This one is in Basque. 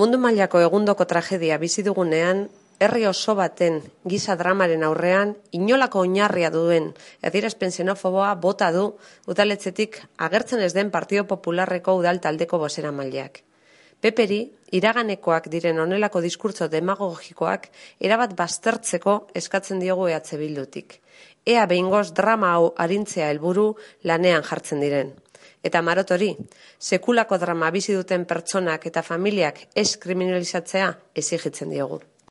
Mundu mailako egundoko tragedia bizi dugunean, herri oso baten giza dramaren aurrean inolako oinarria duen adierazpen xenofoboa bota du udaletzetik agertzen ez den Partido Popularreko udal taldeko bosera maileak. Peperi, iraganekoak diren onelako diskurtso demagogikoak erabat baztertzeko eskatzen diogu ehatze bildutik. Ea behingoz drama hau arintzea helburu lanean jartzen diren. Eta marotori, sekulako drama bizi duten pertsonak eta familiak ez kriminalizatzea ezigitzen diogu.